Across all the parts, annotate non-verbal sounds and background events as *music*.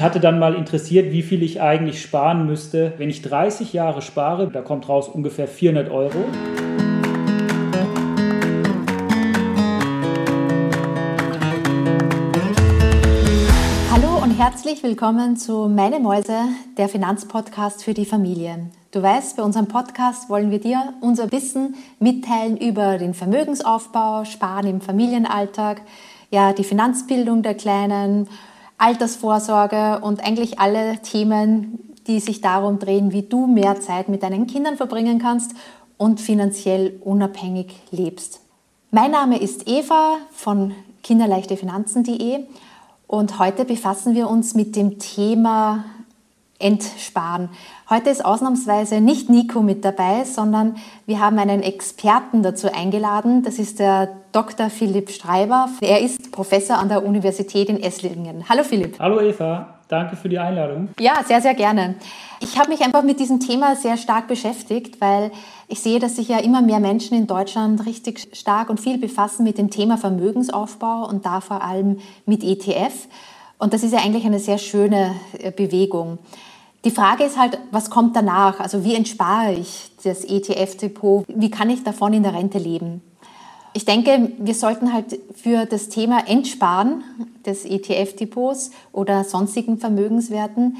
mich hatte dann mal interessiert, wie viel ich eigentlich sparen müsste. Wenn ich 30 Jahre spare, da kommt raus ungefähr 400 Euro. Hallo und herzlich willkommen zu Meine Mäuse, der Finanzpodcast für die Familie. Du weißt, bei unserem Podcast wollen wir dir unser Wissen mitteilen über den Vermögensaufbau, Sparen im Familienalltag, ja, die Finanzbildung der Kleinen, Altersvorsorge und eigentlich alle Themen, die sich darum drehen, wie du mehr Zeit mit deinen Kindern verbringen kannst und finanziell unabhängig lebst. Mein Name ist Eva von kinderleichtefinanzen.de und heute befassen wir uns mit dem Thema Entsparen. Heute ist ausnahmsweise nicht Nico mit dabei, sondern wir haben einen Experten dazu eingeladen. Das ist der Dr. Philipp Streiber. Er ist Professor an der Universität in Esslingen. Hallo Philipp. Hallo Eva, danke für die Einladung. Ja, sehr, sehr gerne. Ich habe mich einfach mit diesem Thema sehr stark beschäftigt, weil ich sehe, dass sich ja immer mehr Menschen in Deutschland richtig stark und viel befassen mit dem Thema Vermögensaufbau und da vor allem mit ETF. Und das ist ja eigentlich eine sehr schöne äh, Bewegung. Die Frage ist halt, was kommt danach? Also wie entspare ich das ETF-Depot? Wie kann ich davon in der Rente leben? Ich denke, wir sollten halt für das Thema Entsparen des ETF-Depots oder sonstigen Vermögenswerten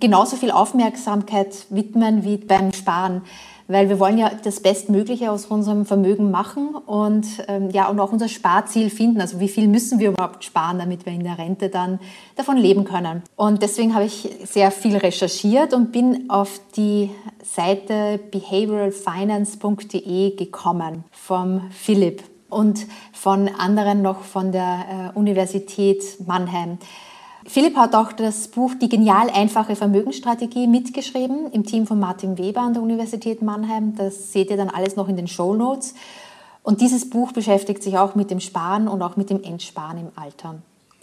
genauso viel Aufmerksamkeit widmen wie beim Sparen weil wir wollen ja das Bestmögliche aus unserem Vermögen machen und ähm, ja und auch unser Sparziel finden. Also wie viel müssen wir überhaupt sparen, damit wir in der Rente dann davon leben können. Und deswegen habe ich sehr viel recherchiert und bin auf die Seite behavioralfinance.de gekommen vom Philipp und von anderen noch von der äh, Universität Mannheim. Philipp hat auch das Buch Die genial einfache Vermögensstrategie mitgeschrieben im Team von Martin Weber an der Universität Mannheim. Das seht ihr dann alles noch in den Show Notes. Und dieses Buch beschäftigt sich auch mit dem Sparen und auch mit dem Entsparen im Alter.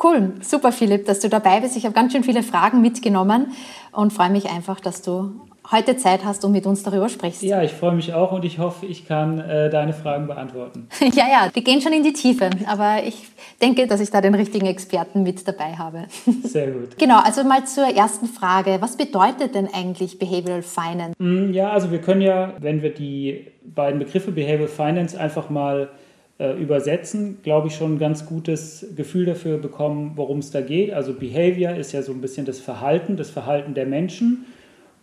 Cool, super Philipp, dass du dabei bist. Ich habe ganz schön viele Fragen mitgenommen und freue mich einfach, dass du heute Zeit hast und mit uns darüber sprichst. Ja, ich freue mich auch und ich hoffe, ich kann äh, deine Fragen beantworten. *laughs* ja, ja, wir gehen schon in die Tiefe, aber ich denke, dass ich da den richtigen Experten mit dabei habe. *laughs* Sehr gut. Genau, also mal zur ersten Frage. Was bedeutet denn eigentlich Behavioral Finance? Mm, ja, also wir können ja, wenn wir die beiden Begriffe Behavioral Finance einfach mal äh, übersetzen, glaube ich, schon ein ganz gutes Gefühl dafür bekommen, worum es da geht. Also Behavior ist ja so ein bisschen das Verhalten, das Verhalten der Menschen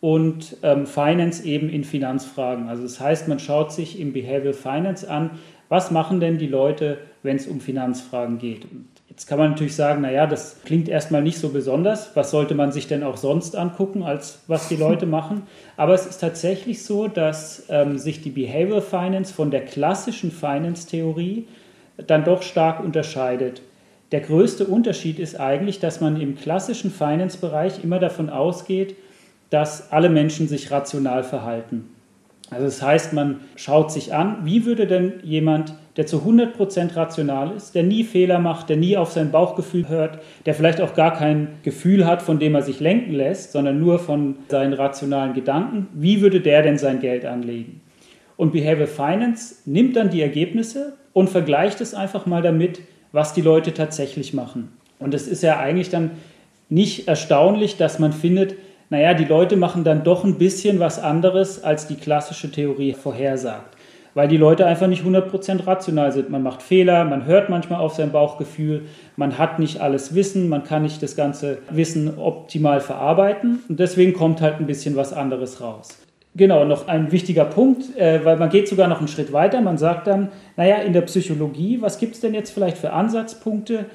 und ähm, Finance eben in Finanzfragen. Also das heißt, man schaut sich im Behavioral Finance an, was machen denn die Leute, wenn es um Finanzfragen geht. Und jetzt kann man natürlich sagen, naja, das klingt erstmal nicht so besonders. Was sollte man sich denn auch sonst angucken, als was die Leute *laughs* machen? Aber es ist tatsächlich so, dass ähm, sich die Behavioral Finance von der klassischen Finance-Theorie dann doch stark unterscheidet. Der größte Unterschied ist eigentlich, dass man im klassischen Finance-Bereich immer davon ausgeht, dass alle Menschen sich rational verhalten. Also das heißt, man schaut sich an, wie würde denn jemand, der zu 100% rational ist, der nie Fehler macht, der nie auf sein Bauchgefühl hört, der vielleicht auch gar kein Gefühl hat, von dem er sich lenken lässt, sondern nur von seinen rationalen Gedanken, wie würde der denn sein Geld anlegen? Und Behavioral Finance nimmt dann die Ergebnisse und vergleicht es einfach mal damit, was die Leute tatsächlich machen. Und es ist ja eigentlich dann nicht erstaunlich, dass man findet, naja, die Leute machen dann doch ein bisschen was anderes, als die klassische Theorie vorhersagt. Weil die Leute einfach nicht 100% rational sind. Man macht Fehler, man hört manchmal auf sein Bauchgefühl, man hat nicht alles Wissen, man kann nicht das ganze Wissen optimal verarbeiten und deswegen kommt halt ein bisschen was anderes raus. Genau, noch ein wichtiger Punkt, äh, weil man geht sogar noch einen Schritt weiter. Man sagt dann, naja, in der Psychologie, was gibt es denn jetzt vielleicht für Ansatzpunkte,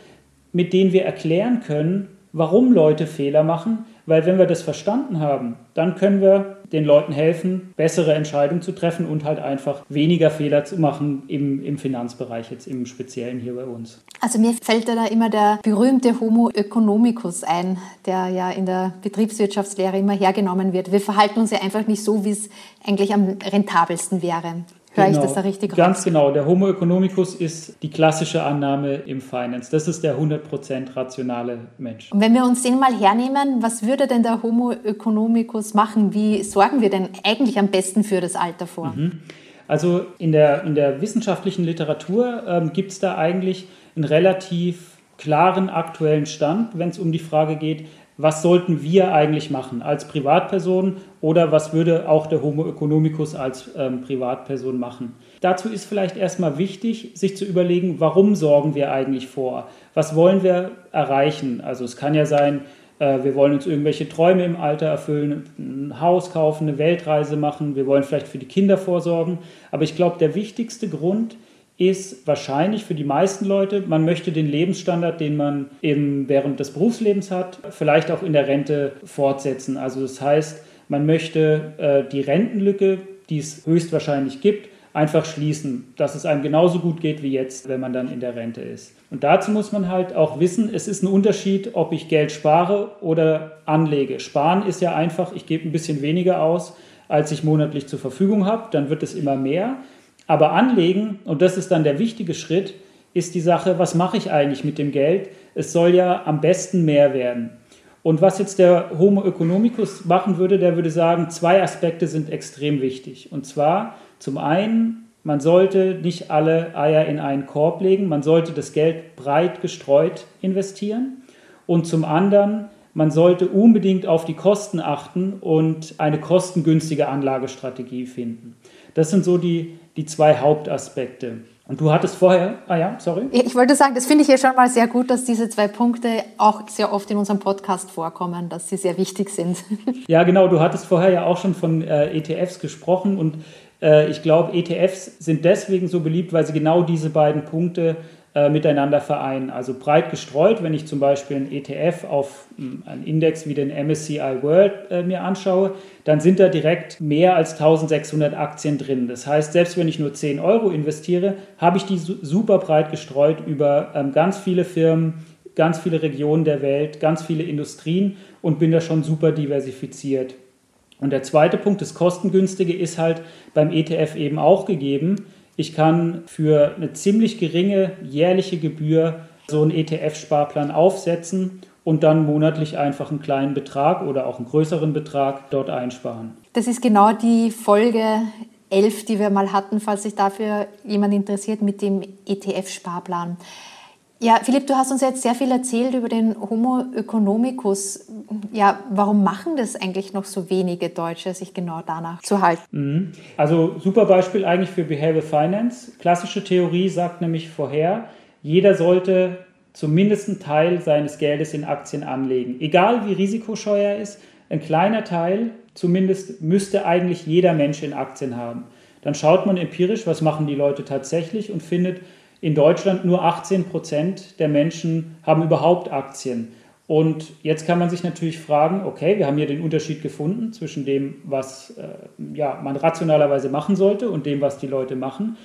mit denen wir erklären können, warum Leute Fehler machen, weil wenn wir das verstanden haben, dann können wir den Leuten helfen, bessere Entscheidungen zu treffen und halt einfach weniger Fehler zu machen im, im Finanzbereich, jetzt im Speziellen hier bei uns. Also mir fällt da immer der berühmte Homo economicus ein, der ja in der Betriebswirtschaftslehre immer hergenommen wird. Wir verhalten uns ja einfach nicht so, wie es eigentlich am rentabelsten wäre. Höre genau, ich das da richtig raus? Ganz genau. Der Homo economicus ist die klassische Annahme im Finance. Das ist der 100% rationale Mensch. Und wenn wir uns den mal hernehmen, was würde denn der Homo economicus machen? Wie sorgen wir denn eigentlich am besten für das Alter vor? Mhm. Also in der, in der wissenschaftlichen Literatur ähm, gibt es da eigentlich einen relativ klaren aktuellen Stand, wenn es um die Frage geht, was sollten wir eigentlich machen als Privatperson oder was würde auch der Homo economicus als ähm, Privatperson machen. Dazu ist vielleicht erstmal wichtig, sich zu überlegen, warum sorgen wir eigentlich vor? Was wollen wir erreichen? Also es kann ja sein, äh, wir wollen uns irgendwelche Träume im Alter erfüllen, ein Haus kaufen, eine Weltreise machen, wir wollen vielleicht für die Kinder vorsorgen. Aber ich glaube, der wichtigste Grund ist wahrscheinlich für die meisten Leute, man möchte den Lebensstandard, den man eben während des Berufslebens hat, vielleicht auch in der Rente fortsetzen. Also das heißt, man möchte äh, die Rentenlücke, die es höchstwahrscheinlich gibt, einfach schließen, dass es einem genauso gut geht wie jetzt, wenn man dann in der Rente ist. Und dazu muss man halt auch wissen, es ist ein Unterschied, ob ich Geld spare oder anlege. Sparen ist ja einfach, ich gebe ein bisschen weniger aus, als ich monatlich zur Verfügung habe, dann wird es immer mehr. Aber anlegen, und das ist dann der wichtige Schritt, ist die Sache, was mache ich eigentlich mit dem Geld? Es soll ja am besten mehr werden. Und was jetzt der Homo economicus machen würde, der würde sagen, zwei Aspekte sind extrem wichtig. Und zwar zum einen, man sollte nicht alle Eier in einen Korb legen, man sollte das Geld breit gestreut investieren. Und zum anderen, man sollte unbedingt auf die Kosten achten und eine kostengünstige Anlagestrategie finden. Das sind so die, die zwei Hauptaspekte. Und du hattest vorher, ah ja, sorry. Ich wollte sagen, das finde ich ja schon mal sehr gut, dass diese zwei Punkte auch sehr oft in unserem Podcast vorkommen, dass sie sehr wichtig sind. *laughs* Ja, genau, du hattest vorher ja auch schon von äh, ETFs gesprochen und äh, ich glaube, ETFs sind deswegen so beliebt, weil sie genau diese beiden Punkte äh, miteinander vereinen. Also breit gestreut, wenn ich zum Beispiel einen ETF auf hm, einen Index wie den MSCI World äh, mir anschaue, dann sind da direkt mehr als 1600 Aktien drin. Das heißt, selbst wenn ich nur 10 Euro investiere, habe ich die super breit gestreut über ähm, ganz viele Firmen, ganz viele Regionen der Welt, ganz viele Industrien und bin da schon super diversifiziert. Und der zweite Punkt, das Kostengünstige, ist halt beim ETF eben auch gegeben. Ich kann für eine ziemlich geringe jährliche Gebühr so einen ETF-Sparplan aufsetzen und dann monatlich einfach einen kleinen Betrag oder auch einen größeren Betrag dort einsparen. Das ist genau die Folge 11, die wir mal hatten, falls sich dafür jemand interessiert mit dem ETF-Sparplan. Ja, Philipp, du hast uns jetzt sehr viel erzählt über den Homo economicus. Ja, warum machen das eigentlich noch so wenige Deutsche, sich genau danach zu halten? Mhm. Also super Beispiel eigentlich für Behavioral Finance. Klassische Theorie sagt nämlich vorher, jeder sollte zumindest einen Teil seines Geldes in Aktien anlegen. Egal wie risikoscheu er ist, ein kleiner Teil zumindest müsste eigentlich jeder Mensch in Aktien haben. Dann schaut man empirisch, was machen die Leute tatsächlich und findet, in Deutschland nur 18 Prozent der Menschen haben überhaupt Aktien. Und jetzt kann man sich natürlich fragen, okay, wir haben hier den Unterschied gefunden zwischen dem, was äh, ja, man rationalerweise machen sollte und dem, was die Leute machen.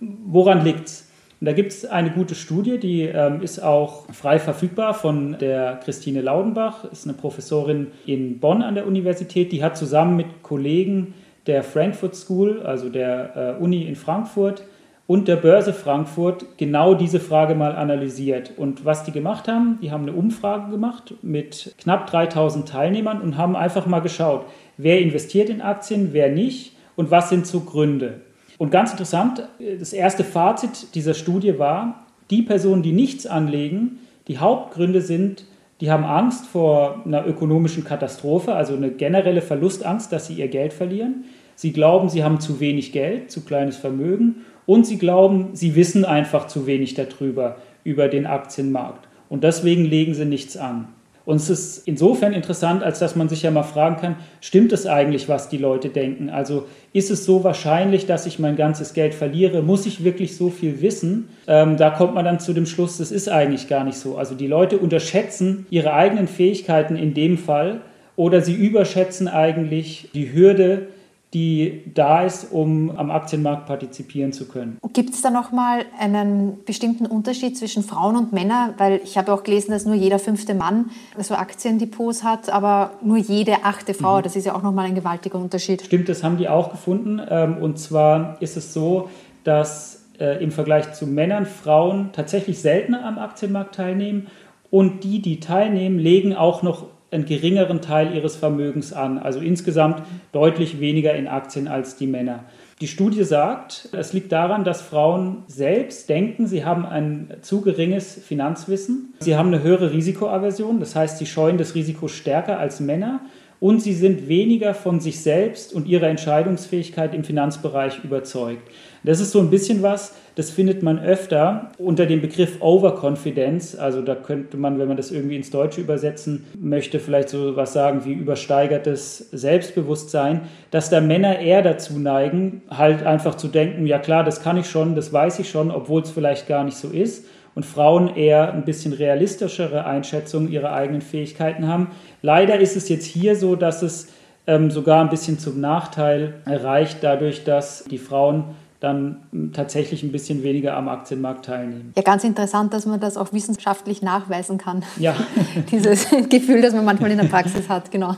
Woran liegt es? da gibt es eine gute Studie, die ähm, ist auch frei verfügbar von der Christine Laudenbach, ist eine Professorin in Bonn an der Universität, die hat zusammen mit Kollegen der Frankfurt School, also der äh, Uni in Frankfurt, und der Börse Frankfurt genau diese Frage mal analysiert. Und was die gemacht haben, die haben eine Umfrage gemacht mit knapp 3000 Teilnehmern und haben einfach mal geschaut, wer investiert in Aktien, wer nicht und was sind so Gründe. Und ganz interessant, das erste Fazit dieser Studie war, die Personen, die nichts anlegen, die Hauptgründe sind, die haben Angst vor einer ökonomischen Katastrophe, also eine generelle Verlustangst, dass sie ihr Geld verlieren. Sie glauben, sie haben zu wenig Geld, zu kleines Vermögen und sie glauben, sie wissen einfach zu wenig darüber, über den Aktienmarkt. Und deswegen legen sie nichts an. Und es ist insofern interessant, als dass man sich ja mal fragen kann, stimmt es eigentlich, was die Leute denken? Also ist es so wahrscheinlich, dass ich mein ganzes Geld verliere? Muss ich wirklich so viel wissen? Ähm, da kommt man dann zu dem Schluss, das ist eigentlich gar nicht so. Also die Leute unterschätzen ihre eigenen Fähigkeiten in dem Fall oder sie überschätzen eigentlich die Hürde, die da ist, um am Aktienmarkt partizipieren zu können. Gibt es da nochmal einen bestimmten Unterschied zwischen Frauen und Männern? Weil ich habe auch gelesen, dass nur jeder fünfte Mann so Aktiendepots hat, aber nur jede achte Frau. Mhm. Das ist ja auch nochmal ein gewaltiger Unterschied. Stimmt, das haben die auch gefunden. Ähm, und zwar ist es so, dass äh, im Vergleich zu Männern Frauen tatsächlich seltener am Aktienmarkt teilnehmen. Und die, die teilnehmen, legen auch noch einen geringeren Teil ihres Vermögens an, also insgesamt deutlich weniger in Aktien als die Männer. Die Die Studie sagt, es liegt daran, dass Frauen selbst denken, sie haben ein zu geringes Finanzwissen. Sie haben eine höhere Risikoaversion, das heißt, sie scheuen das Risiko stärker als Männer und sie sind weniger von sich selbst und ihrer Entscheidungsfähigkeit im Finanzbereich überzeugt. Das ist so ein bisschen was, das findet man öfter unter dem Begriff Overconfidence. Also da könnte man, wenn man das irgendwie ins Deutsche übersetzen möchte, vielleicht so was sagen wie übersteigertes Selbstbewusstsein, dass da Männer eher dazu neigen, halt einfach zu denken, ja klar, das kann ich schon, das weiß ich schon, obwohl es vielleicht gar nicht so ist und Frauen eher ein bisschen realistischere Einschätzungen ihrer eigenen Fähigkeiten haben. Leider ist es jetzt hier so, dass es ähm, sogar ein bisschen zum Nachteil erreicht, dadurch, dass die Frauen dann tatsächlich ein bisschen weniger am Aktienmarkt teilnehmen. Ja, ganz interessant, dass man das auch wissenschaftlich nachweisen kann. Ja. *laughs* Dieses *laughs* Gefühl, das man manchmal in der Praxis hat, genau.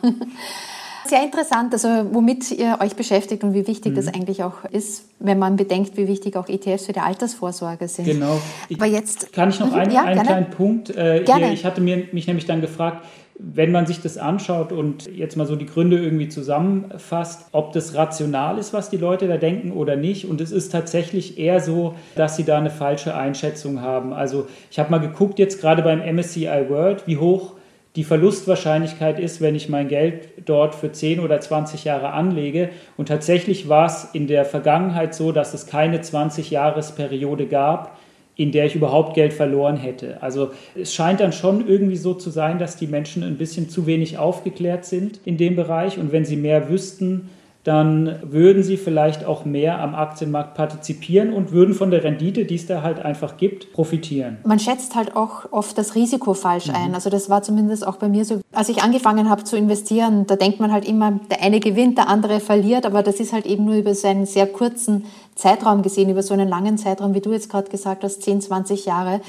Sehr interessant, also womit ihr euch beschäftigt und wie wichtig mhm. das eigentlich auch ist, wenn man bedenkt, wie wichtig auch ETFs für die Altersvorsorge sind. Genau. Ich, Aber jetzt kann ich noch mhm, einen, ja, einen kleinen Punkt äh, hier. Ich hatte mir, mich nämlich dann gefragt, wenn man sich das anschaut und jetzt mal so die Gründe irgendwie zusammenfasst, ob das rational ist, was die Leute da denken oder nicht. Und es ist tatsächlich eher so, dass sie da eine falsche Einschätzung haben. Also ich habe mal geguckt jetzt gerade beim MSCI World, wie hoch die Verlustwahrscheinlichkeit ist, wenn ich mein Geld dort für 10 oder 20 Jahre anlege. Und tatsächlich war es in der Vergangenheit so, dass es keine 20-Jahres-Periode gab, in der ich überhaupt Geld verloren hätte. Also es scheint dann schon irgendwie so zu sein, dass die Menschen ein bisschen zu wenig aufgeklärt sind in dem Bereich. Und wenn sie mehr wüssten, dann würden sie vielleicht auch mehr am Aktienmarkt partizipieren und würden von der Rendite, die es da halt einfach gibt, profitieren. Man schätzt halt auch oft das Risiko falsch mhm. ein. Also das war zumindest auch bei mir so. Als ich angefangen habe zu investieren, da denkt man halt immer, der eine gewinnt, der andere verliert, aber das ist halt eben nur über so einen sehr kurzen Zeitraum gesehen, über so einen langen Zeitraum, wie du jetzt gerade gesagt hast, 10, 20 Jahre,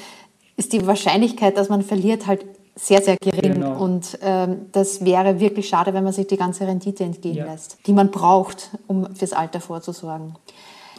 ist die Wahrscheinlichkeit, dass man verliert, halt sehr, sehr gering. Genau. Und ähm, das wäre wirklich schade, wenn man sich die ganze Rendite entgehen ja. lässt, die man braucht, um fürs Alter vorzusorgen.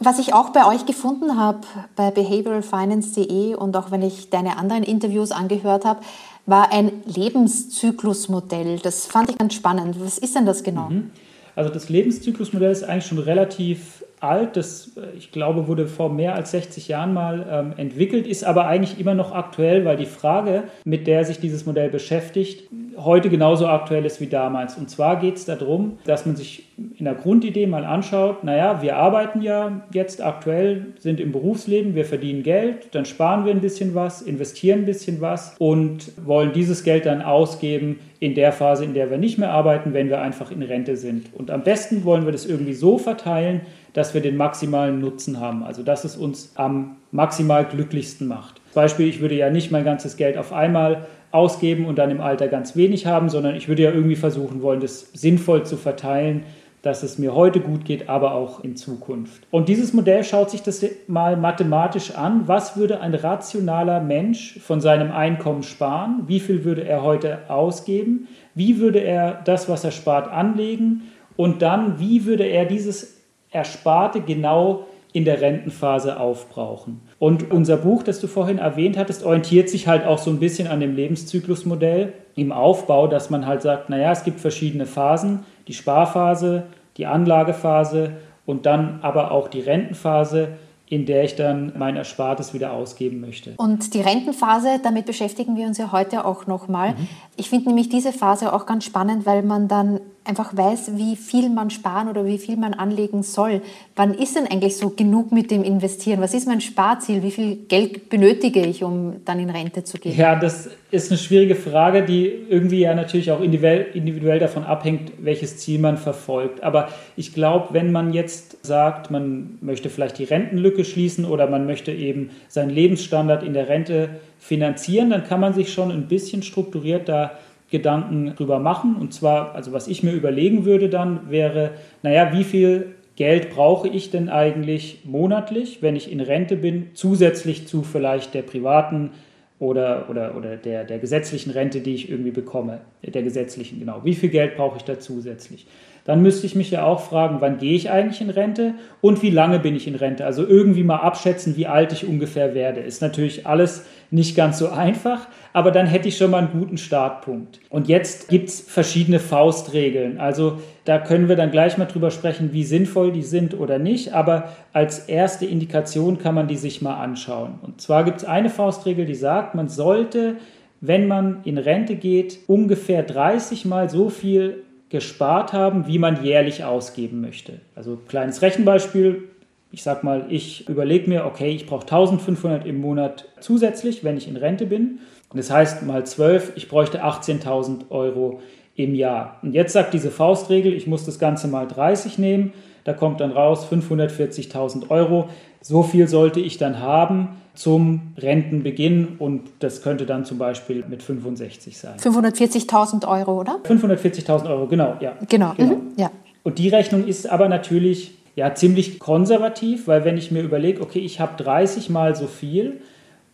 Was ich auch bei euch gefunden habe, bei behavioralfinance.de und auch wenn ich deine anderen Interviews angehört habe, war ein Lebenszyklusmodell. Das fand ich ganz spannend. Was ist denn das genau? Mhm. Also das Lebenszyklusmodell ist eigentlich schon relativ alt, das äh, ich glaube wurde vor mehr als 60 Jahren mal ähm, entwickelt, ist aber eigentlich immer noch aktuell, weil die Frage, mit der sich dieses Modell beschäftigt, heute genauso aktuell ist wie damals. Und zwar geht es darum, dass man sich in der Grundidee mal anschaut, naja, wir arbeiten ja jetzt aktuell, sind im Berufsleben, wir verdienen Geld, dann sparen wir ein bisschen was, investieren ein bisschen was und wollen dieses Geld dann ausgeben in der Phase, in der wir nicht mehr arbeiten, wenn wir einfach in Rente sind. Und am besten wollen wir das irgendwie so verteilen, dass wir den maximalen Nutzen haben. Also dass es uns am maximal glücklichsten macht. Beispiel, ich würde ja nicht mein ganzes Geld auf einmal ausgeben und dann im Alter ganz wenig haben, sondern ich würde ja irgendwie versuchen wollen, das sinnvoll zu verteilen, dass es mir heute gut geht, aber auch in Zukunft. Und dieses Modell schaut sich das mal mathematisch an. Was würde ein rationaler Mensch von seinem Einkommen sparen? Wie viel würde er heute ausgeben? Wie würde er das, was er spart, anlegen? Und dann, wie würde er dieses Ersparte genau in der Rentenphase aufbrauchen. Und unser Buch, das du vorhin erwähnt hattest, orientiert sich halt auch so ein bisschen an dem Lebenszyklusmodell im Aufbau, dass man halt sagt, naja, es gibt verschiedene Phasen, die Sparphase, die Anlagephase und dann aber auch die Rentenphase, in der ich dann mein Erspartes wieder ausgeben möchte. Und die Rentenphase, damit beschäftigen wir uns ja heute auch nochmal. Mhm. Ich finde nämlich diese Phase auch ganz spannend, weil man dann einfach weiß, wie viel man sparen oder wie viel man anlegen soll. Wann ist denn eigentlich so genug mit dem Investieren? Was ist mein Sparziel? Wie viel Geld benötige ich, um dann in Rente zu gehen? Ja, das ist eine schwierige Frage, die irgendwie ja natürlich auch individuell, davon abhängt, welches Ziel man verfolgt. Aber ich glaube, wenn man jetzt sagt, man möchte vielleicht die Rentenlücke schließen oder man möchte eben seinen Lebensstandard in der Rente finanzieren, dann kann man sich schon ein bisschen strukturiert da Gedanken drüber machen. Und zwar, also was ich mir überlegen würde dann, wäre, naja, wie viel Geld brauche ich denn eigentlich monatlich, wenn ich in Rente bin, zusätzlich zu vielleicht der privaten oder, oder, oder der, der gesetzlichen Rente, die ich irgendwie bekomme. Der gesetzlichen, genau. Wie viel Geld brauche ich da zusätzlich? Dann müsste ich mich ja auch fragen, wann gehe ich eigentlich in Rente und wie lange bin ich in Rente? Also irgendwie mal abschätzen, wie alt ich ungefähr werde. Ist natürlich alles nicht ganz so einfach, aber dann hätte ich schon mal einen guten Startpunkt. Und jetzt gibt es verschiedene Faustregeln. Also Da können wir dann gleich mal drüber sprechen, wie sinnvoll die sind oder nicht. Aber als erste Indikation kann man die sich mal anschauen. Und zwar gibt es eine Faustregel, die sagt, man sollte, wenn man in Rente geht, ungefähr 30 Mal so viel gespart haben, wie man jährlich ausgeben möchte. Also kleines Rechenbeispiel. Ich sage mal, ich überlege mir, okay, ich brauche 1500 im Monat zusätzlich, wenn ich in Rente bin. Das heißt mal 12, ich bräuchte 18.000 Euro im Jahr. Und jetzt sagt diese Faustregel, ich muss das Ganze mal 30 nehmen. Da kommt dann raus 540.000 Euro. So viel sollte ich dann haben zum Rentenbeginn und das könnte dann zum Beispiel mit 65 sein. 540.000 Euro, oder? 540.000 Euro, genau, ja. Genau, genau. Mhm, ja. Und die Rechnung ist aber natürlich ja, ziemlich konservativ, weil wenn ich mir überlege, okay, ich habe 30 mal so viel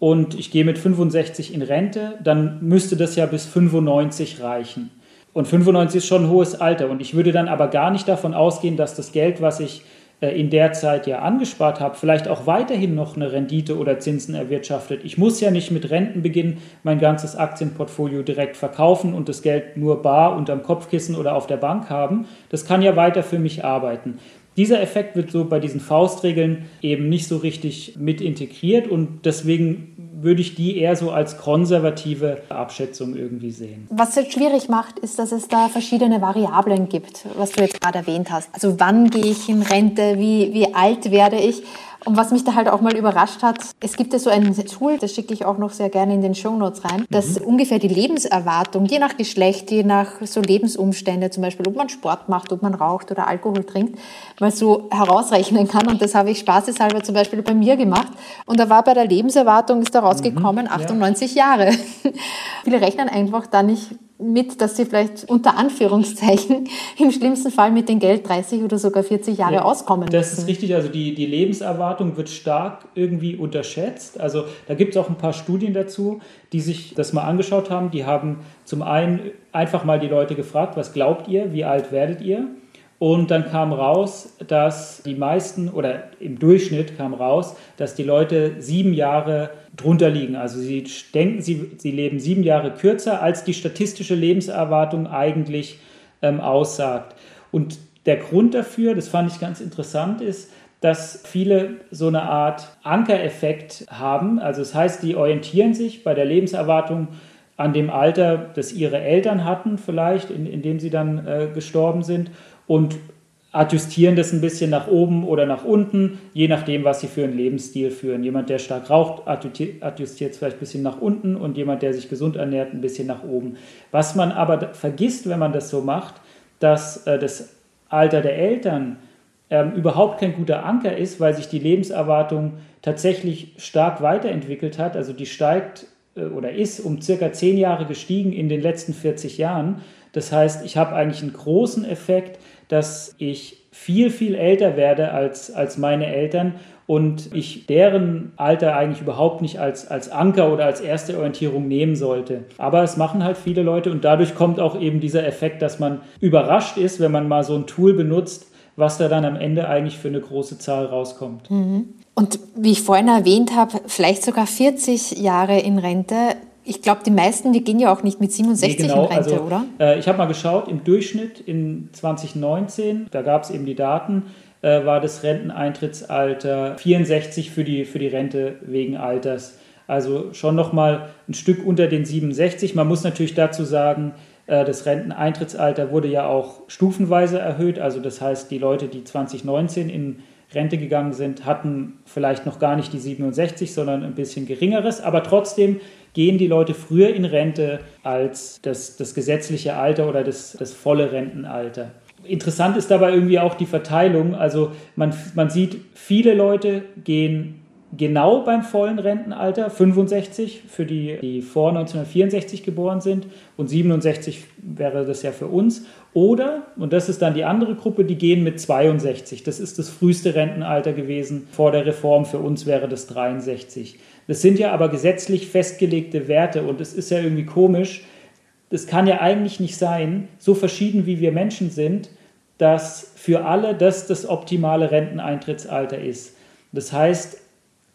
und ich gehe mit 65 in Rente, dann müsste das ja bis 95 reichen. Und 95 ist schon ein hohes Alter. Und ich würde dann aber gar nicht davon ausgehen, dass das Geld, was ich äh, in der Zeit ja angespart habe, vielleicht auch weiterhin noch eine Rendite oder Zinsen erwirtschaftet. Ich muss ja nicht mit Rentenbeginn mein ganzes Aktienportfolio direkt verkaufen und das Geld nur bar unterm Kopfkissen oder auf der Bank haben. Das kann ja weiter für mich arbeiten. Dieser Effekt wird so bei diesen Faustregeln eben nicht so richtig mit integriert und deswegen würde ich die eher so als konservative Abschätzung irgendwie sehen. Was es schwierig macht, ist, dass es da verschiedene Variablen gibt, was du jetzt gerade erwähnt hast. Also wann gehe ich in Rente, wie, wie alt werde ich? Und was mich da halt auch mal überrascht hat, es gibt ja so ein Tool, das schicke ich auch noch sehr gerne in den Show Notes rein, das mhm. ungefähr die Lebenserwartung, je nach Geschlecht, je nach so Lebensumstände, zum Beispiel ob man Sport macht, ob man raucht oder Alkohol trinkt, mal so herausrechnen kann. Und das habe ich spaßeshalber zum Beispiel bei mir gemacht. Und da war bei der Lebenserwartung, ist da rausgekommen, mhm, 98 ja. Jahre. *laughs* Viele rechnen einfach da nicht mit, dass sie vielleicht unter Anführungszeichen *laughs* im schlimmsten Fall mit dem Geld 30 oder sogar 40 Jahre ja, auskommen Das müssen. ist richtig, also die, die Lebenserwartung wird stark irgendwie unterschätzt. Also da gibt es auch ein paar Studien dazu, die sich das mal angeschaut haben. Die haben zum einen einfach mal die Leute gefragt, was glaubt ihr, wie alt werdet ihr? Und dann kam raus, dass die meisten, oder im Durchschnitt kam raus, dass die Leute sieben Jahre drunter liegen. Also sie denken, sie, sie leben sieben Jahre kürzer, als die statistische Lebenserwartung eigentlich ähm, aussagt. Und der Grund dafür, das fand ich ganz interessant, ist, dass viele so eine Art Ankereffekt haben. Also das heißt, die orientieren sich bei der Lebenserwartung an dem Alter, das ihre Eltern hatten, vielleicht, in, in dem sie dann äh, gestorben sind und adjustieren das ein bisschen nach oben oder nach unten, je nachdem, was sie für einen Lebensstil führen. Jemand, der stark raucht, adjustiert es vielleicht ein bisschen nach unten und jemand, der sich gesund ernährt, ein bisschen nach oben. Was man aber vergisst, wenn man das so macht, dass äh, das Alter der Eltern ähm, überhaupt kein guter Anker ist, weil sich die Lebenserwartung tatsächlich stark weiterentwickelt hat. Also die steigt äh, oder ist um circa zehn Jahre gestiegen in den letzten 40 Jahren. Das heißt, ich habe eigentlich einen großen Effekt dass ich viel, viel älter werde als, als meine Eltern und ich deren Alter eigentlich überhaupt nicht als, als Anker oder als erste Orientierung nehmen sollte. Aber es machen halt viele Leute und dadurch kommt auch eben dieser Effekt, dass man überrascht ist, wenn man mal so ein Tool benutzt, was da dann am Ende eigentlich für eine große Zahl rauskommt. Mhm. Und wie ich vorhin erwähnt habe, vielleicht sogar 40 Jahre in Rente ich glaube, die meisten, die gehen ja auch nicht mit 67 nee, genau, in Rente, also, oder? Äh, ich habe mal geschaut, im Durchschnitt in 2019, da gab es eben die Daten, äh, war das Renteneintrittsalter 64 für die, für die Rente wegen Alters. Also schon nochmal ein Stück unter den 67. Man muss natürlich dazu sagen, äh, das Renteneintrittsalter wurde ja auch stufenweise erhöht. Also das heißt, die Leute, die 2019 in Rente gegangen sind, hatten vielleicht noch gar nicht die 67, sondern ein bisschen geringeres. Aber trotzdem gehen die Leute früher in Rente als das, das gesetzliche Alter oder das, das volle Rentenalter. Interessant ist dabei irgendwie auch die Verteilung. Also man, man sieht, viele Leute gehen genau beim vollen Rentenalter, 65 für die, die vor 1964 geboren sind und 67 wäre das ja für uns. Oder, und das ist dann die andere Gruppe, die gehen mit 62. Das ist das früheste Rentenalter gewesen. Vor der Reform für uns wäre das 63. Das sind ja aber gesetzlich festgelegte Werte und es ist ja irgendwie komisch. Das kann ja eigentlich nicht sein, so verschieden wie wir Menschen sind, dass für alle das das optimale Renteneintrittsalter ist. Das heißt,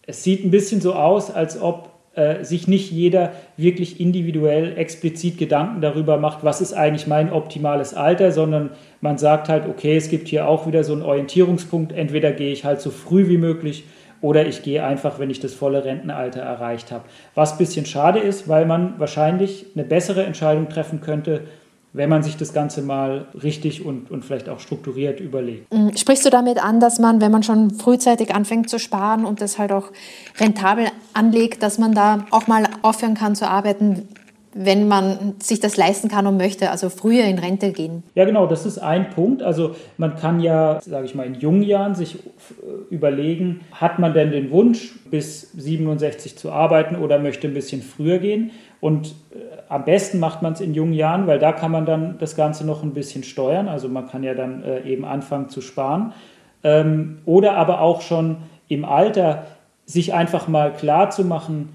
es sieht ein bisschen so aus, als ob äh, sich nicht jeder wirklich individuell explizit Gedanken darüber macht, was ist eigentlich mein optimales Alter, sondern man sagt halt, okay, es gibt hier auch wieder so einen Orientierungspunkt, entweder gehe ich halt so früh wie möglich oder ich gehe einfach, wenn ich das volle Rentenalter erreicht habe. Was ein bisschen schade ist, weil man wahrscheinlich eine bessere Entscheidung treffen könnte, wenn man sich das Ganze mal richtig und, und vielleicht auch strukturiert überlegt. Mm, sprichst du damit an, dass man, wenn man schon frühzeitig anfängt zu sparen und das halt auch rentabel anlegt, dass man da auch mal aufhören kann zu arbeiten, wenn man sich das leisten kann und möchte, also früher in Rente gehen. Ja, genau, das ist ein Punkt. Also man kann ja, sage ich mal, in jungen Jahren sich äh, überlegen, hat man denn den Wunsch, bis 67 zu arbeiten oder möchte ein bisschen früher gehen? Und äh, am besten macht man es in jungen Jahren, weil da kann man dann das Ganze noch ein bisschen steuern. Also man kann ja dann äh, eben anfangen zu sparen. Ähm, oder aber auch schon im Alter sich einfach mal klar zu machen,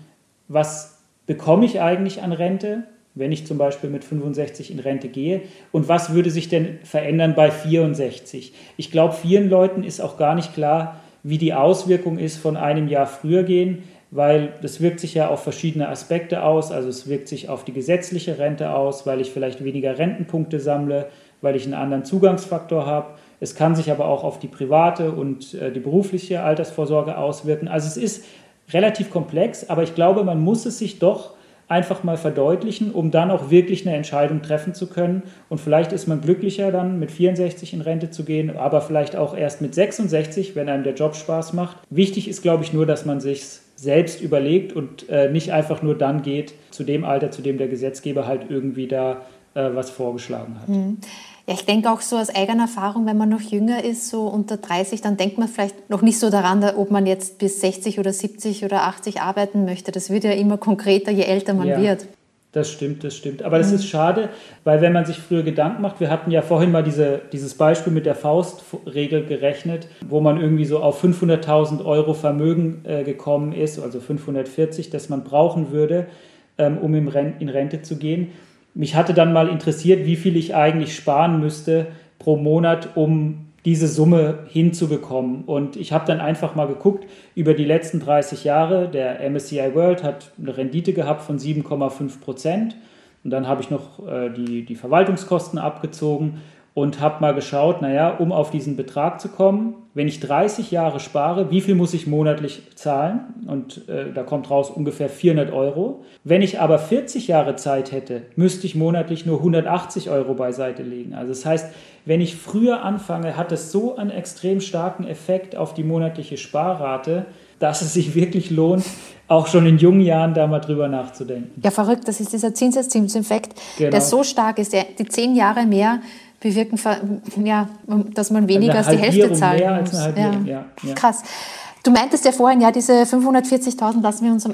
was bekomme ich eigentlich an Rente, wenn ich zum Beispiel mit 65 in Rente gehe? Und was würde sich denn verändern bei 64? Ich glaube, vielen Leuten ist auch gar nicht klar, wie die Auswirkung ist von einem Jahr früher gehen, weil das wirkt sich ja auf verschiedene Aspekte aus. Also es wirkt sich auf die gesetzliche Rente aus, weil ich vielleicht weniger Rentenpunkte sammle, weil ich einen anderen Zugangsfaktor habe. Es kann sich aber auch auf die private und äh, die berufliche Altersvorsorge auswirken. Also es ist relativ komplex, aber ich glaube, man muss es sich doch einfach mal verdeutlichen, um dann auch wirklich eine Entscheidung treffen zu können. Und vielleicht ist man glücklicher dann mit 64 in Rente zu gehen, aber vielleicht auch erst mit 66, wenn einem der Job Spaß macht. Wichtig ist, glaube ich, nur, dass man sich selbst überlegt und äh, nicht einfach nur dann geht zu dem Alter, zu dem der Gesetzgeber halt irgendwie da äh, was vorgeschlagen hat. Mhm. Ja, ich denke auch so aus eigener Erfahrung, wenn man noch jünger ist, so unter 30, dann denkt man vielleicht noch nicht so daran, ob man jetzt bis 60 oder 70 oder 80 arbeiten möchte. Das wird ja immer konkreter, je älter man ja. wird. Das stimmt, das stimmt. Aber das mhm. ist schade, weil wenn man sich früher Gedanken macht, wir hatten ja vorhin mal diese, dieses Beispiel mit der Faustregel gerechnet, wo man irgendwie so auf 500.000 Euro Vermögen äh, gekommen ist, also 540, das man brauchen würde, ähm, um in Rente zu gehen mich hatte dann mal interessiert, wie viel ich eigentlich sparen müsste pro Monat, um diese Summe hinzubekommen. Und ich habe dann einfach mal geguckt, über die letzten 30 Jahre, der MSCI World hat eine Rendite gehabt von 7,5 Prozent. Und dann habe ich noch äh, die, die Verwaltungskosten abgezogen und habe mal geschaut, naja, um auf diesen Betrag zu kommen, wenn ich 30 Jahre spare, wie viel muss ich monatlich zahlen? Und äh, da kommt raus ungefähr 400 Euro. Wenn ich aber 40 Jahre Zeit hätte, müsste ich monatlich nur 180 Euro beiseite legen. Also das heißt, wenn ich früher anfange, hat es so einen extrem starken Effekt auf die monatliche Sparrate, dass es sich wirklich lohnt, auch schon in jungen Jahren da mal drüber nachzudenken. Ja, verrückt, das ist dieser Zinseszinseffekt, genau. der so stark ist, der die zehn Jahre mehr bewirken, ja, dass man weniger als die Hälfte zahlen muss. Ja. Ja, ja. Krass. Du meintest ja vorhin, ja, diese 540.000 lassen wir uns,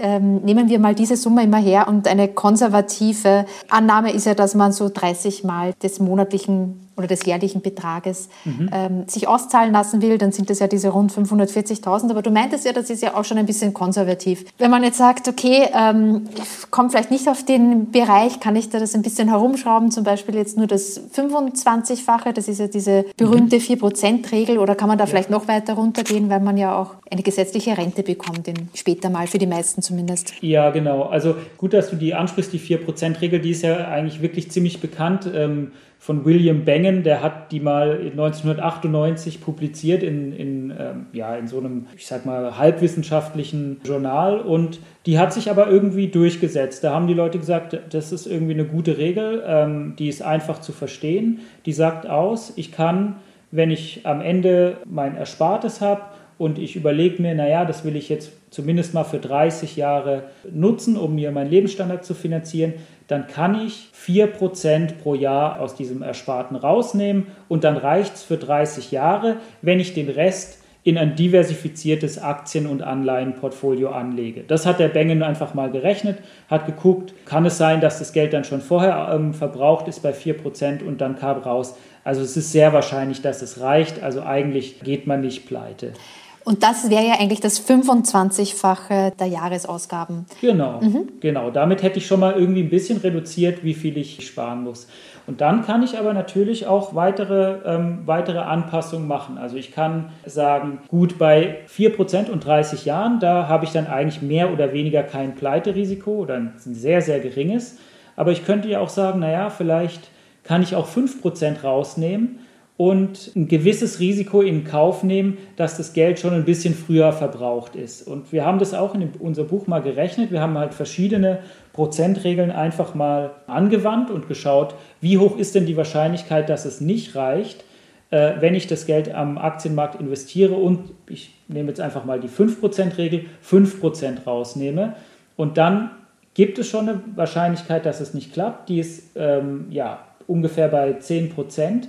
ähm, nehmen wir mal diese Summe immer her und eine konservative Annahme ist ja, dass man so 30 Mal des monatlichen oder des jährlichen Betrages mhm. ähm, sich auszahlen lassen will, dann sind das ja diese rund 540.000. Aber du meintest ja, das ist ja auch schon ein bisschen konservativ. Wenn man jetzt sagt, okay, ähm, ich komme vielleicht nicht auf den Bereich, kann ich da das ein bisschen herumschrauben, zum Beispiel jetzt nur das 25-fache, das ist ja diese berühmte 4%-Regel, oder kann man da ja. vielleicht noch weiter runtergehen, weil man ja auch eine gesetzliche Rente bekommt, später mal, für die meisten zumindest. Ja, genau. Also gut, dass du die ansprichst, die 4%-Regel, die ist ja eigentlich wirklich ziemlich bekannt. Ähm, von William Bengen, der hat die mal 1998 publiziert in, in, ähm, ja, in so einem, ich sag mal, halbwissenschaftlichen Journal und die hat sich aber irgendwie durchgesetzt. Da haben die Leute gesagt, das ist irgendwie eine gute Regel, ähm, die ist einfach zu verstehen. Die sagt aus, ich kann, wenn ich am Ende mein Erspartes habe und ich überlege mir, naja, das will ich jetzt zumindest mal für 30 Jahre nutzen, um mir meinen Lebensstandard zu finanzieren, dann kann ich 4% pro Jahr aus diesem Ersparten rausnehmen und dann reicht es für 30 Jahre, wenn ich den Rest in ein diversifiziertes Aktien- und Anleihenportfolio anlege. Das hat der Bengen einfach mal gerechnet, hat geguckt, kann es sein, dass das Geld dann schon vorher ähm, verbraucht ist bei 4% und dann kam raus. Also es ist sehr wahrscheinlich, dass es reicht. Also eigentlich geht man nicht pleite. Und das wäre ja eigentlich das 25-fache der Jahresausgaben. Genau, mhm. genau. Damit hätte ich schon mal irgendwie ein bisschen reduziert, wie viel ich sparen muss. Und dann kann ich aber natürlich auch weitere, ähm, weitere Anpassungen machen. Also ich kann sagen, gut, bei 4% und 30 Jahren, da habe ich dann eigentlich mehr oder weniger kein Pleiterisiko oder ein sehr, sehr geringes. Aber ich könnte ja auch sagen, naja, vielleicht kann ich auch 5% rausnehmen und ein gewisses Risiko in Kauf nehmen, dass das Geld schon ein bisschen früher verbraucht ist. Und wir haben das auch in unser Buch mal gerechnet. Wir haben halt verschiedene Prozentregeln einfach mal angewandt und geschaut, wie hoch ist denn die Wahrscheinlichkeit, dass es nicht reicht, äh, wenn ich das Geld am Aktienmarkt investiere und ich nehme jetzt einfach mal die 5%-Regel, 5% rausnehme. Und dann gibt es schon eine Wahrscheinlichkeit, dass es nicht klappt. Die ist ähm, ja ungefähr bei 10%.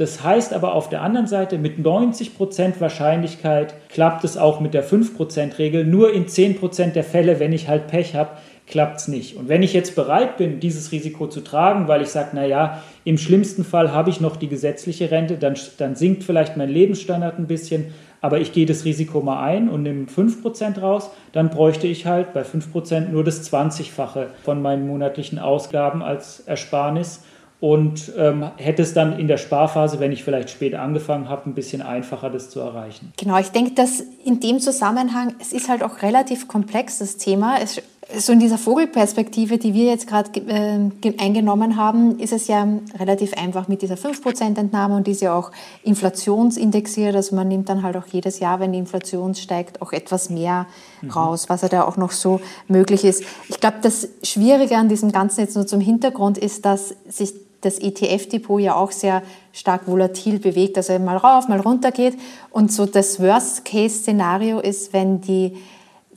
Das heißt aber auf der anderen Seite, mit 90% Wahrscheinlichkeit klappt es auch mit der 5%-Regel. Nur in 10% der Fälle, wenn ich halt Pech habe, klappt es nicht. Und wenn ich jetzt bereit bin, dieses Risiko zu tragen, weil ich sage, naja, im schlimmsten Fall habe ich noch die gesetzliche Rente, dann, dann sinkt vielleicht mein Lebensstandard ein bisschen, aber ich gehe das Risiko mal ein und nehme 5% raus, dann bräuchte ich halt bei 5% nur das 20-fache von meinen monatlichen Ausgaben als Ersparnis und ähm, hätte es dann in der Sparphase, wenn ich vielleicht spät angefangen habe, ein bisschen einfacher, das zu erreichen. Genau, ich denke, dass in dem Zusammenhang, es ist halt auch relativ komplex, das Thema. Es, so in dieser Vogelperspektive, die wir jetzt gerade äh, eingenommen haben, ist es ja relativ einfach mit dieser 5% Entnahme und die ist ja auch inflationsindexiert. Also man nimmt dann halt auch jedes Jahr, wenn die Inflation steigt, auch etwas mehr mhm. raus, was ja da auch noch so möglich ist. Ich glaube, das Schwierige an diesem Ganzen jetzt nur zum Hintergrund ist, dass sich das ETF-Depot ja auch sehr stark volatil bewegt, also mal rauf, mal runter geht. Und so das Worst-Case-Szenario ist, wenn die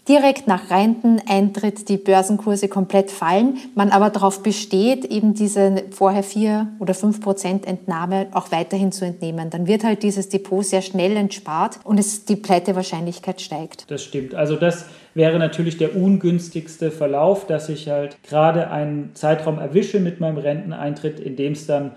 direkt nach Renteneintritt die Börsenkurse komplett fallen, man aber darauf besteht, eben diese vorher vier oder fünf Prozent Entnahme auch weiterhin zu entnehmen. Dann wird halt dieses Depot sehr schnell entspart und es, die Pleitewahrscheinlichkeit steigt. Das stimmt. Also das wäre natürlich der ungünstigste Verlauf, dass ich halt gerade einen Zeitraum erwische mit meinem Renteneintritt, in dem es dann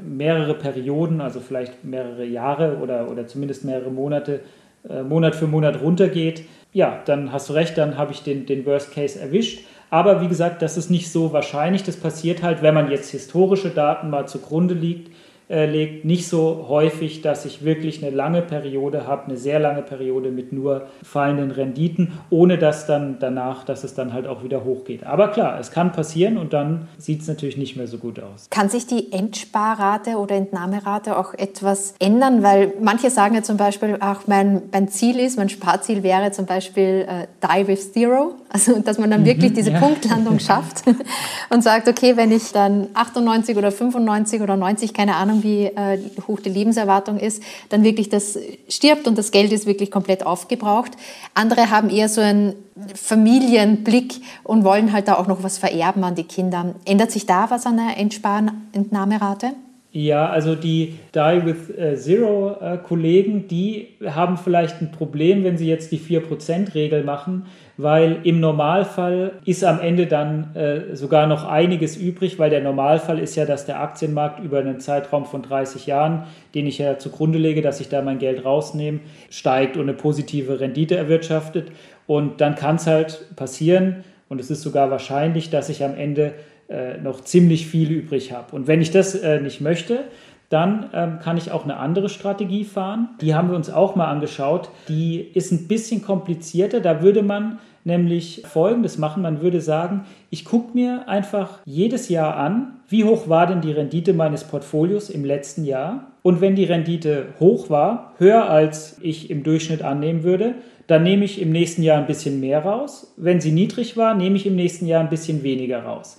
mehrere Perioden, also vielleicht mehrere Jahre oder, oder zumindest mehrere Monate, äh, Monat für Monat runtergeht ja, dann hast du recht, dann habe ich den, den Worst Case erwischt. Aber wie gesagt, das ist nicht so wahrscheinlich. Das passiert halt, wenn man jetzt historische Daten mal zugrunde liegt, legt, nicht so häufig, dass ich wirklich eine lange Periode habe, eine sehr lange Periode mit nur fallenden Renditen, ohne dass dann danach, dass es dann halt auch wieder hochgeht. Aber klar, es kann passieren und dann sieht es natürlich nicht mehr so gut aus. Kann sich die Endsparrate oder Entnahmerate auch etwas ändern? Weil manche sagen ja zum Beispiel, ach, mein, mein Ziel ist, mein Sparziel wäre zum Beispiel äh, Die with Zero, also dass man dann wirklich mhm, diese ja. Punktlandung schafft *laughs* und sagt, okay, wenn ich dann 98 oder 95 oder 90, keine Ahnung, wie äh, hoch die Lebenserwartung ist, dann wirklich das stirbt und das Geld ist wirklich komplett aufgebraucht. Andere haben eher so einen Familienblick und wollen halt da auch noch was vererben an die Kinder. Ändert sich da was an der Entnahmerate? Ja, also die Die with äh, Zero äh, Kollegen, die haben vielleicht ein Problem, wenn sie jetzt die 4%-Regel machen, weil im Normalfall ist am Ende dann äh, sogar noch einiges übrig, weil der Normalfall ist ja, dass der Aktienmarkt über einen Zeitraum von 30 Jahren, den ich ja zugrunde lege, dass ich da mein Geld rausnehme, steigt und eine positive Rendite erwirtschaftet. Und dann kann es halt passieren, und es ist sogar wahrscheinlich, dass ich am Ende äh, noch ziemlich viel übrig habe. Und wenn ich das äh, nicht möchte, dann ähm, kann ich auch eine andere Strategie fahren. Die haben wir uns auch mal angeschaut. Die ist ein bisschen komplizierter. Da würde man nämlich Folgendes machen. Man würde sagen, ich gucke mir einfach jedes Jahr an, wie hoch war denn die Rendite meines Portfolios im letzten Jahr. Und wenn die Rendite hoch war, höher als ich im Durchschnitt annehmen würde, dann nehme ich im nächsten Jahr ein bisschen mehr raus. Wenn sie niedrig war, nehme ich im nächsten Jahr ein bisschen weniger raus.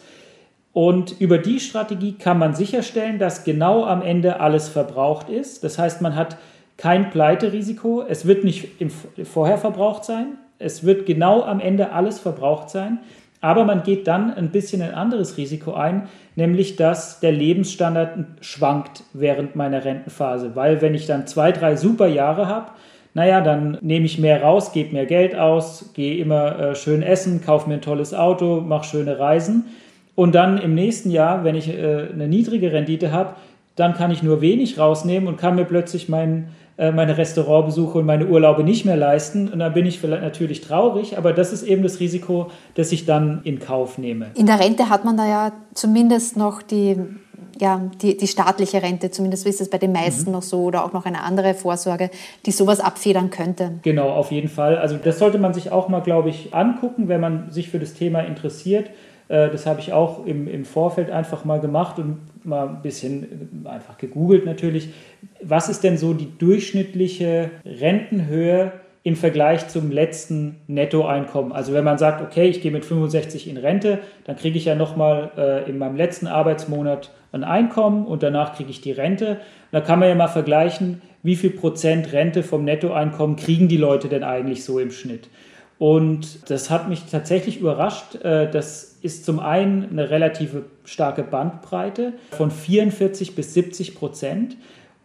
Und über die Strategie kann man sicherstellen, dass genau am Ende alles verbraucht ist. Das heißt, man hat kein Pleiterisiko. Es wird nicht im vorher verbraucht sein. Es wird genau am Ende alles verbraucht sein. Aber man geht dann ein bisschen ein anderes Risiko ein, nämlich dass der Lebensstandard schwankt während meiner Rentenphase. Weil wenn ich dann zwei, drei super Jahre habe, naja, dann nehme ich mehr raus, gebe mehr Geld aus, gehe immer äh, schön essen, kaufe mir ein tolles Auto, mache schöne Reisen. Und dann im nächsten Jahr, wenn ich äh, eine niedrige Rendite habe, dann kann ich nur wenig rausnehmen und kann mir plötzlich mein, äh, meine Restaurantbesuche und meine Urlaube nicht mehr leisten. Und dann bin ich vielleicht natürlich traurig, aber das ist eben das Risiko, das ich dann in Kauf nehme. In der Rente hat man da ja zumindest noch die ja, die, die staatliche Rente, zumindest ist es bei den meisten mhm. noch so, oder auch noch eine andere Vorsorge, die sowas abfedern könnte. Genau, auf jeden Fall. Also das sollte man sich auch mal, glaube ich, angucken, wenn man sich für das Thema interessiert. Äh, das habe ich auch im, im Vorfeld einfach mal gemacht und mal ein bisschen einfach gegoogelt natürlich. Was ist denn so die durchschnittliche Rentenhöhe im Vergleich zum letzten Nettoeinkommen. Also wenn man sagt, okay, ich gehe mit 65 in Rente, dann kriege ich ja nochmal äh, in meinem letzten Arbeitsmonat ein Einkommen und danach kriege ich die Rente. Da kann man ja mal vergleichen, wie viel Prozent Rente vom Nettoeinkommen kriegen die Leute denn eigentlich so im Schnitt. Und das hat mich tatsächlich überrascht. Äh, das ist zum einen eine relative starke Bandbreite von 44 bis 70 Prozent.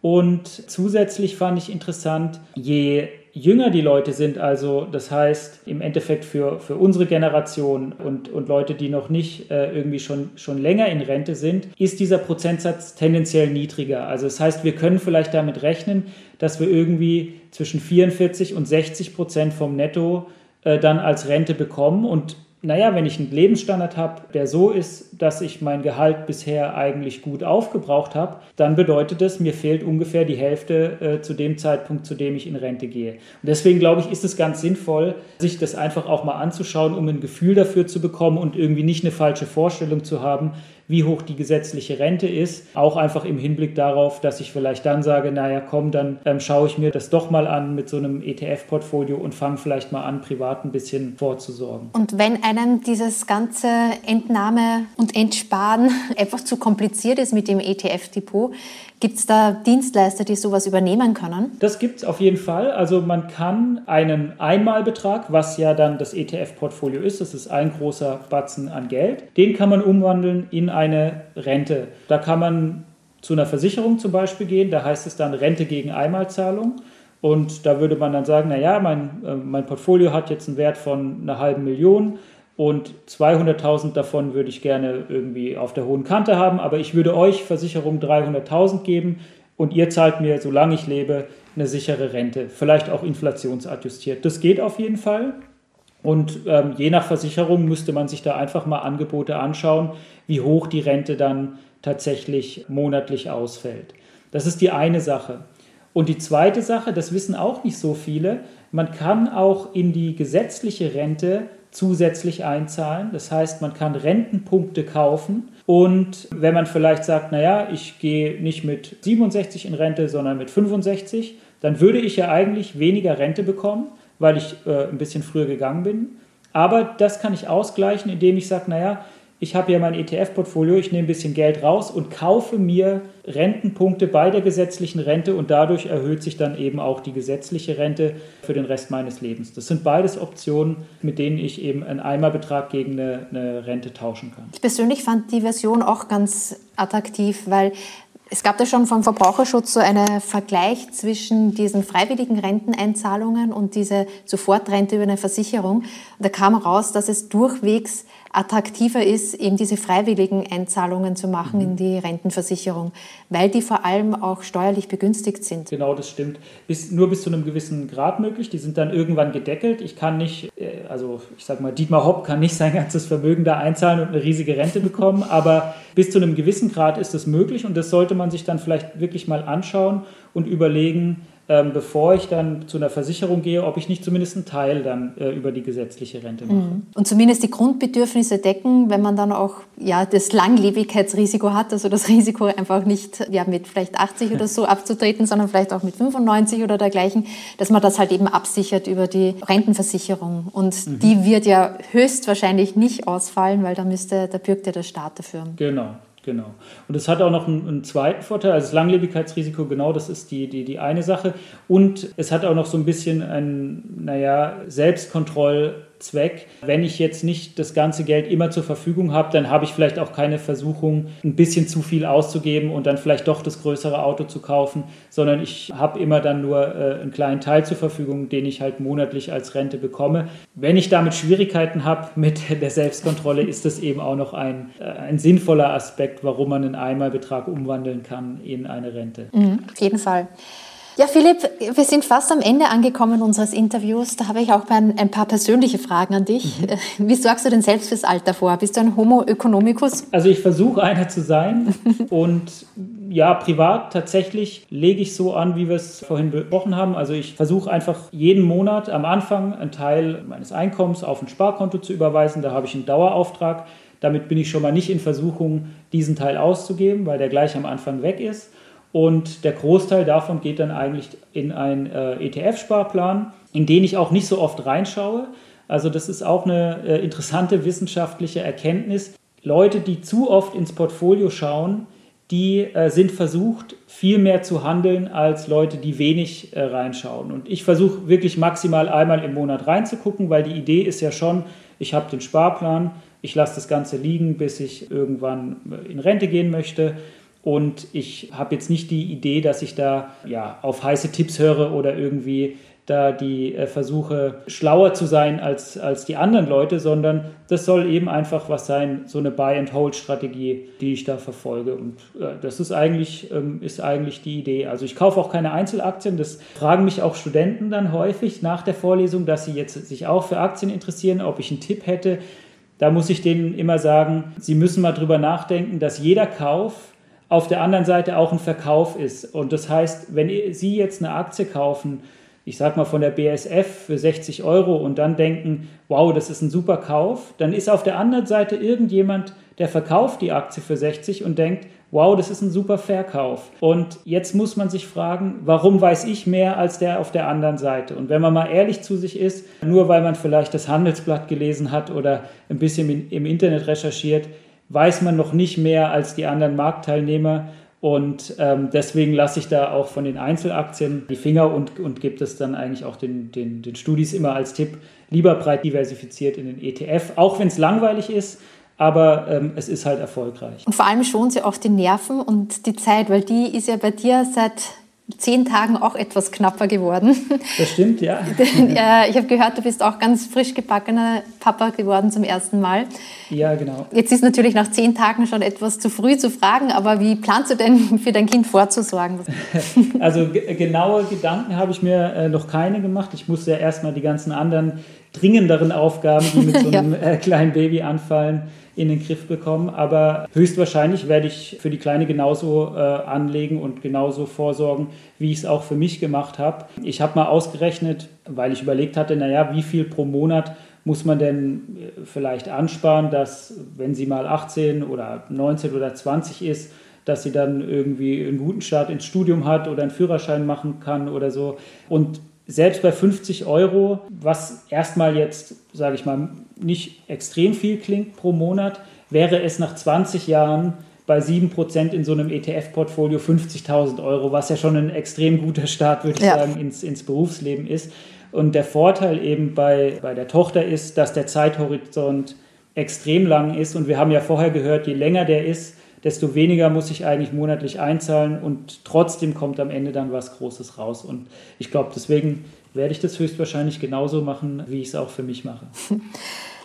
Und zusätzlich fand ich interessant, je jünger die Leute sind, also das heißt im Endeffekt für, für unsere Generation und, und Leute, die noch nicht äh, irgendwie schon, schon länger in Rente sind, ist dieser Prozentsatz tendenziell niedriger. Also das heißt, wir können vielleicht damit rechnen, dass wir irgendwie zwischen 44 und 60 Prozent vom Netto äh, dann als Rente bekommen und naja, wenn ich einen Lebensstandard habe, der so ist, dass ich mein Gehalt bisher eigentlich gut aufgebraucht habe, dann bedeutet das, mir fehlt ungefähr die Hälfte äh, zu dem Zeitpunkt, zu dem ich in Rente gehe. Und deswegen glaube ich, ist es ganz sinnvoll, sich das einfach auch mal anzuschauen, um ein Gefühl dafür zu bekommen und irgendwie nicht eine falsche Vorstellung zu haben, wie hoch die gesetzliche Rente ist. Auch einfach im Hinblick darauf, dass ich vielleicht dann sage, naja, komm, dann ähm, schaue ich mir das doch mal an mit so einem ETF-Portfolio und fange vielleicht mal an, privat ein bisschen vorzusorgen. Und wenn einem dieses ganze Entnahme und Entsparen *laughs* einfach zu kompliziert ist mit dem ETF-Depot, Gibt es da Dienstleister, die sowas übernehmen können? Das gibt es auf jeden Fall. Also man kann einen Einmalbetrag, was ja dann das ETF-Portfolio ist, das ist ein großer Batzen an Geld, den kann man umwandeln in eine Rente. Da kann man zu einer Versicherung zum Beispiel gehen, da heißt es dann Rente gegen Einmalzahlung. Und da würde man dann sagen, naja, mein, äh, mein Portfolio hat jetzt einen Wert von einer halben Million und 200.000 davon würde ich gerne irgendwie auf der hohen Kante haben, aber ich würde euch Versicherung 300.000 geben und ihr zahlt mir, solange ich lebe, eine sichere Rente, vielleicht auch inflationsadjustiert. Das geht auf jeden Fall. Und ähm, je nach Versicherung müsste man sich da einfach mal Angebote anschauen, wie hoch die Rente dann tatsächlich monatlich ausfällt. Das ist die eine Sache. Und die zweite Sache, das wissen auch nicht so viele, man kann auch in die gesetzliche Rente zusätzlich einzahlen. Das heißt, man kann Rentenpunkte kaufen und wenn man vielleicht sagt, naja, ich gehe nicht mit 67 in Rente, sondern mit 65, dann würde ich ja eigentlich weniger Rente bekommen, weil ich äh, ein bisschen früher gegangen bin. Aber das kann ich ausgleichen, indem ich sage, naja, ich habe ja mein ETF-Portfolio, ich nehme ein bisschen Geld raus und kaufe mir Rentenpunkte bei der gesetzlichen Rente und dadurch erhöht sich dann eben auch die gesetzliche Rente für den Rest meines Lebens. Das sind beides Optionen, mit denen ich eben einen Eimerbetrag gegen eine, eine Rente tauschen kann. Ich persönlich fand die Version auch ganz attraktiv, weil es gab da schon vom Verbraucherschutz so einen Vergleich zwischen diesen freiwilligen Renteneinzahlungen und diese Sofortrente über eine Versicherung. da kam raus, dass es durchwegs attraktiver ist, eben diese freiwilligen Einzahlungen zu machen in die Rentenversicherung, weil die vor allem auch steuerlich begünstigt sind. Genau, das stimmt. Bis, nur bis zu einem gewissen Grad möglich. Die sind dann irgendwann gedeckelt. Ich kann nicht, äh, also ich sage mal, Dietmar Hopp kann nicht sein ganzes Vermögen da einzahlen und eine riesige Rente bekommen, *laughs* aber bis zu einem gewissen Grad ist es möglich und das sollte man sich dann vielleicht wirklich mal anschauen und überlegen, ähm, bevor ich dann zu einer Versicherung gehe, ob ich nicht zumindest einen Teil dann äh, über die gesetzliche Rente mache. Mhm. Und zumindest die Grundbedürfnisse decken, wenn man dann auch ja, das Langlebigkeitsrisiko hat, also das Risiko einfach nicht ja, mit vielleicht 80 oder so abzutreten, sondern vielleicht auch mit 95 oder dergleichen, dass man das halt eben absichert über die Rentenversicherung. Und mhm. die wird ja höchstwahrscheinlich nicht ausfallen, weil da müsste, da bürgt ja der Staat dafür. Genau. Genau. Und es hat auch noch einen, einen, zweiten Vorteil, also das Langlebigkeitsrisiko, genau, das ist die, die, die eine Sache. Und es hat auch noch so ein bisschen ein, naja, Selbstkontroll- Zweck. Wenn ich jetzt nicht das ganze Geld immer zur Verfügung habe, dann habe ich vielleicht auch keine Versuchung, ein bisschen zu viel auszugeben und dann vielleicht doch das größere Auto zu kaufen, sondern ich habe immer dann nur äh, einen kleinen Teil zur Verfügung, den ich halt monatlich als Rente bekomme. Wenn ich damit Schwierigkeiten habe mit *laughs* der Selbstkontrolle, ist das eben auch noch ein, äh, ein sinnvoller Aspekt, warum man einen Einmalbetrag umwandeln kann in eine Rente. Mhm, auf jeden Fall. Ja, Philipp, wir sind fast am Ende angekommen unseres Interviews. Da habe ich auch ein, paar persönliche Fragen an dich. Mhm. Wie sorgst du denn selbst fürs Alter vor? Bist du ein Homo economicus? Also ich versuche einer zu sein und ja, privat tatsächlich lege ich so an, wie wir es vorhin besprochen haben. Also ich versuche einfach jeden Monat am Anfang einen Teil meines Einkommens auf ein Sparkonto zu überweisen. Da habe ich einen Dauerauftrag. Damit bin ich schon mal nicht in Versuchung, diesen Teil auszugeben, weil der gleich am Anfang weg ist. Und der Großteil davon geht dann eigentlich in einen äh, ETF-Sparplan, in den ich auch nicht so oft reinschaue. Also das ist auch eine äh, interessante wissenschaftliche Erkenntnis. Leute, die zu oft ins Portfolio schauen, die äh, sind versucht, viel mehr zu handeln als Leute, die wenig äh, reinschauen. Und ich versuche wirklich maximal einmal im Monat reinzugucken, weil die Idee ist ja schon, ich habe den Sparplan, ich lasse das Ganze liegen, bis ich irgendwann äh, in Rente gehen möchte und ich habe jetzt nicht die Idee, dass ich da ja, auf heiße Tipps höre oder irgendwie da die äh, versuche, schlauer zu sein als, als die anderen Leute, sondern das soll eben einfach was sein, so eine Buy-and-Hold-Strategie, die ich da verfolge. Und äh, das ist eigentlich, ähm, ist eigentlich die Idee. Also ich kaufe auch keine Einzelaktien. Das fragen mich auch Studenten dann häufig nach der Vorlesung, dass sie jetzt sich auch für Aktien interessieren, ob ich einen Tipp hätte. Da muss ich denen immer sagen, sie müssen mal drüber nachdenken, dass jeder Kauf auf der anderen Seite auch ein Verkauf ist. Und das heißt, wenn Sie jetzt eine Aktie kaufen, ich sag mal von der BSF für 60 Euro und dann denken, wow, das ist ein super Kauf, dann ist auf der anderen Seite irgendjemand, der verkauft die Aktie für 60 und denkt, wow, das ist ein super Verkauf. Und jetzt muss man sich fragen, warum weiß ich mehr als der auf der anderen Seite? Und wenn man mal ehrlich zu sich ist, nur weil man vielleicht das Handelsblatt gelesen hat oder ein bisschen im Internet recherchiert, weiß man noch nicht mehr als die anderen Marktteilnehmer. Und ähm, deswegen lasse ich da auch von den Einzelaktien die Finger und, und gebe das dann eigentlich auch den, den, den Studis immer als Tipp, lieber breit diversifiziert in den ETF, auch wenn es langweilig ist, aber ähm, es ist halt erfolgreich. Und vor allem schonen sie auch die Nerven und die Zeit, weil die ist ja bei dir seit zehn Tagen auch etwas knapper geworden. Das stimmt, ja. *laughs* ich habe gehört, du bist auch ganz frisch gebackener Papa geworden zum ersten Mal. Ja, genau. Jetzt ist natürlich nach zehn Tagen schon etwas zu früh zu fragen, aber wie planst du denn *laughs* für dein Kind vorzusorgen? *laughs* Also genaue Gedanken habe ich mir äh, noch keine gemacht. Ich musste ja erstmal die ganzen anderen dringenderen Aufgaben, die mit so einem ja. Äh, kleinen Baby anfallen, in den Griff bekommen. Aber höchstwahrscheinlich werde ich für die Kleine genauso äh, anlegen und genauso vorsorgen, wie ich es auch für mich gemacht habe. Ich habe mal ausgerechnet, weil ich überlegt hatte, naja, wie viel pro Monat muss man denn äh, vielleicht ansparen, dass wenn sie mal 18 oder 19 oder 20 ist, dass sie dann irgendwie einen guten Start ins Studium hat oder einen Führerschein machen kann oder so. Und selbst bei 50 Euro, was erstmal jetzt, sage ich mal, nicht extrem viel klingt pro Monat, wäre es nach 20 Jahren bei 7% in so einem ETF-Portfolio 50.000 Euro, was ja schon ein extrem guter Start, würde ich ja. sagen, ins, ins Berufsleben ist. Und der Vorteil eben bei, bei der Tochter ist, dass der Zeithorizont extrem lang ist. Und wir haben ja vorher gehört, je länger der ist, desto weniger muss ich eigentlich monatlich einzahlen und trotzdem kommt am Ende dann was Großes raus. Und ich glaube, deswegen werde ich das höchstwahrscheinlich genauso machen, wie ich es auch für mich mache. *laughs*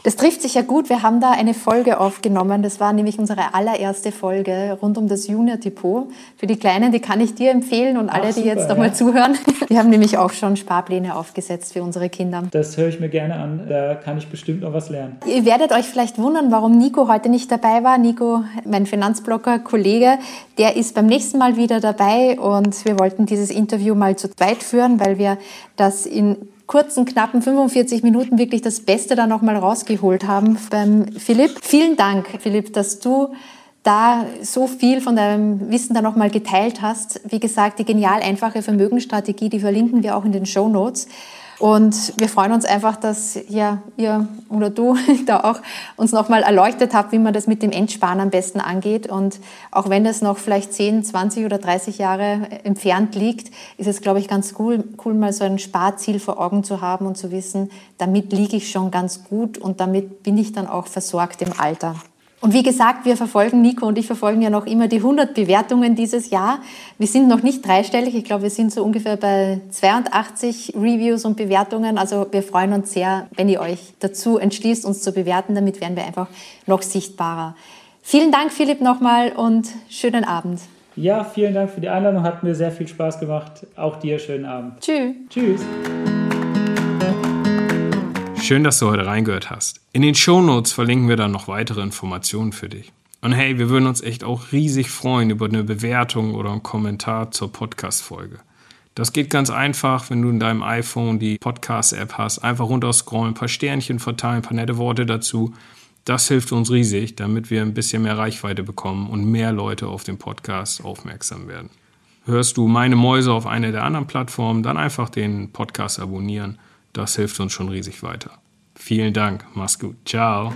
Das trifft sich ja gut. Wir haben da eine Folge aufgenommen. Das war nämlich unsere allererste Folge rund um das Junior Depot. Für die Kleinen, die kann ich dir empfehlen und alle, Ach, super, die jetzt nochmal ja. zuhören. *laughs* Wir haben nämlich auch schon Sparpläne aufgesetzt für unsere Kinder. Das höre ich mir gerne an. Da kann ich bestimmt noch was lernen. Ihr werdet euch vielleicht wundern, warum Nico heute nicht dabei war. Nico, mein Finanzblocker-Kollege, der ist beim nächsten Mal wieder dabei und wir wollten dieses Interview mal zu zweit führen, weil wir das in kurzen, knappen 45 Minuten wirklich das Beste da nochmal rausgeholt haben beim Philipp. Vielen Dank, Philipp, dass du da so viel von deinem Wissen da nochmal geteilt hast. Wie gesagt, die genial einfache Vermögensstrategie, die verlinken wir auch in den Show Notes. Und wir freuen uns einfach, dass ja, ihr oder du *laughs* da auch uns nochmal erleuchtet habt, wie man das mit dem Endsparen am besten angeht. Und auch wenn das noch vielleicht 10, 20 oder 30 Jahre entfernt liegt, ist es, glaube ich, ganz cool, cool, mal so ein Sparziel vor Augen zu haben und zu wissen, damit liege ich schon ganz gut und damit bin ich dann auch versorgt im Alter. Und wie gesagt, wir verfolgen, Nico und ich verfolgen ja noch immer die 100 Bewertungen dieses Jahr. Wir sind noch nicht dreistellig. Ich glaube, wir sind so ungefähr bei 82 Reviews und Bewertungen. Also wir freuen uns sehr, wenn ihr euch dazu entschließt, uns zu bewerten. Damit werden wir einfach noch sichtbarer. Vielen Dank, Philipp, nochmal und schönen Abend. Ja, vielen Dank für die Einladung. Hat mir sehr viel Spaß gemacht. Auch dir schönen Abend. Tschüss. Tschüss. Schön, dass du heute reingehört hast. In den Shownotes verlinken wir dann noch weitere Informationen für dich. Und hey, wir würden uns echt auch riesig freuen über eine Bewertung oder einen Kommentar zur Podcast-Folge. Das geht ganz einfach, wenn du in deinem iPhone die Podcast-App hast. Einfach runterscrollen, ein paar Sternchen verteilen, ein paar nette Worte dazu. Das hilft uns riesig, damit wir ein bisschen mehr Reichweite bekommen und mehr Leute auf den Podcast aufmerksam werden. Hörst du meine Mäuse auf einer der anderen Plattformen, dann einfach den Podcast abonnieren. Das hilft uns schon riesig weiter. Vielen Dank. Mach's gut. Ciao.